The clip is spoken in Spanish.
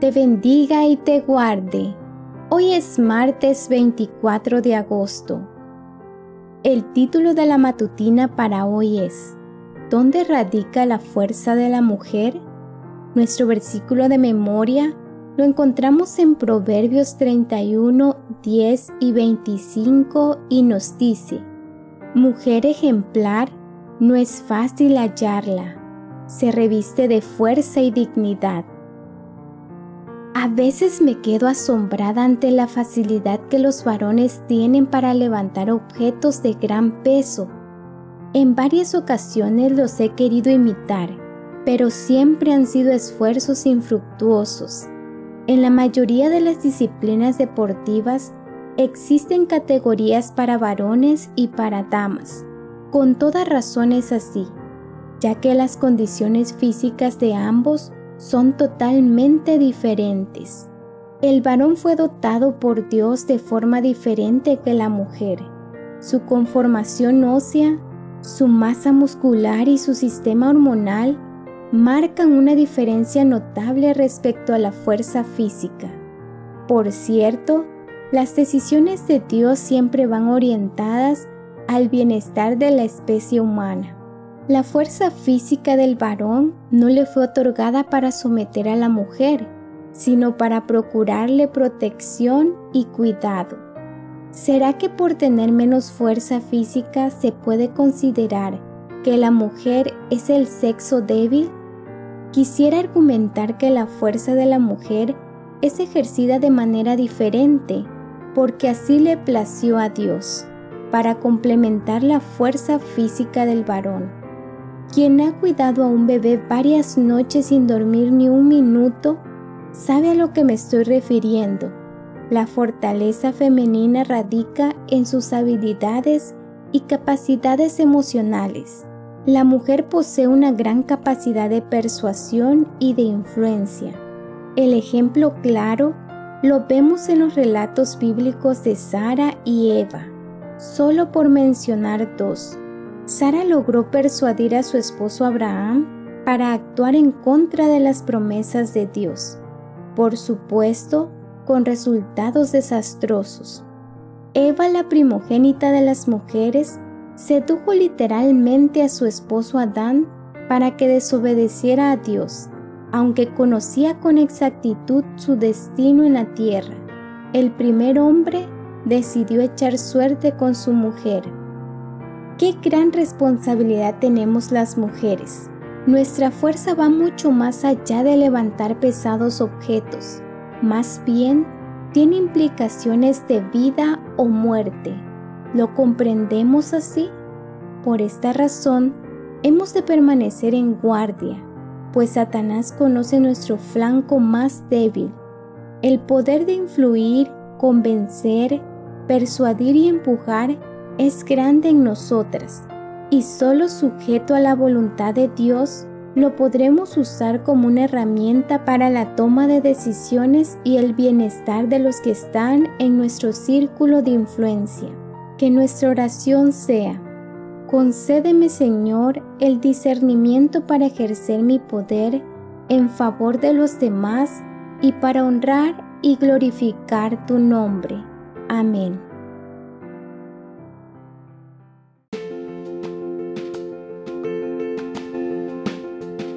te bendiga y te guarde. Hoy es martes 24 de agosto. El título de la matutina para hoy es ¿Dónde radica la fuerza de la mujer? Nuestro versículo de memoria lo encontramos en Proverbios 31, 10 y 25 y nos dice, Mujer ejemplar, no es fácil hallarla, se reviste de fuerza y dignidad. A veces me quedo asombrada ante la facilidad que los varones tienen para levantar objetos de gran peso. En varias ocasiones los he querido imitar, pero siempre han sido esfuerzos infructuosos. En la mayoría de las disciplinas deportivas existen categorías para varones y para damas. Con toda razón es así, ya que las condiciones físicas de ambos son totalmente diferentes. El varón fue dotado por Dios de forma diferente que la mujer. Su conformación ósea, su masa muscular y su sistema hormonal marcan una diferencia notable respecto a la fuerza física. Por cierto, las decisiones de Dios siempre van orientadas al bienestar de la especie humana. La fuerza física del varón no le fue otorgada para someter a la mujer, sino para procurarle protección y cuidado. ¿Será que por tener menos fuerza física se puede considerar que la mujer es el sexo débil? Quisiera argumentar que la fuerza de la mujer es ejercida de manera diferente, porque así le plació a Dios, para complementar la fuerza física del varón. Quien ha cuidado a un bebé varias noches sin dormir ni un minuto, sabe a lo que me estoy refiriendo. La fortaleza femenina radica en sus habilidades y capacidades emocionales. La mujer posee una gran capacidad de persuasión y de influencia. El ejemplo claro lo vemos en los relatos bíblicos de Sara y Eva, solo por mencionar dos. Sara logró persuadir a su esposo Abraham para actuar en contra de las promesas de Dios, por supuesto, con resultados desastrosos. Eva, la primogénita de las mujeres, sedujo literalmente a su esposo Adán para que desobedeciera a Dios, aunque conocía con exactitud su destino en la tierra. El primer hombre decidió echar suerte con su mujer. Qué gran responsabilidad tenemos las mujeres. Nuestra fuerza va mucho más allá de levantar pesados objetos. Más bien, tiene implicaciones de vida o muerte. ¿Lo comprendemos así? Por esta razón, hemos de permanecer en guardia, pues Satanás conoce nuestro flanco más débil. El poder de influir, convencer, persuadir y empujar es grande en nosotras, y solo sujeto a la voluntad de Dios lo podremos usar como una herramienta para la toma de decisiones y el bienestar de los que están en nuestro círculo de influencia. Que nuestra oración sea, concédeme Señor el discernimiento para ejercer mi poder en favor de los demás y para honrar y glorificar tu nombre. Amén.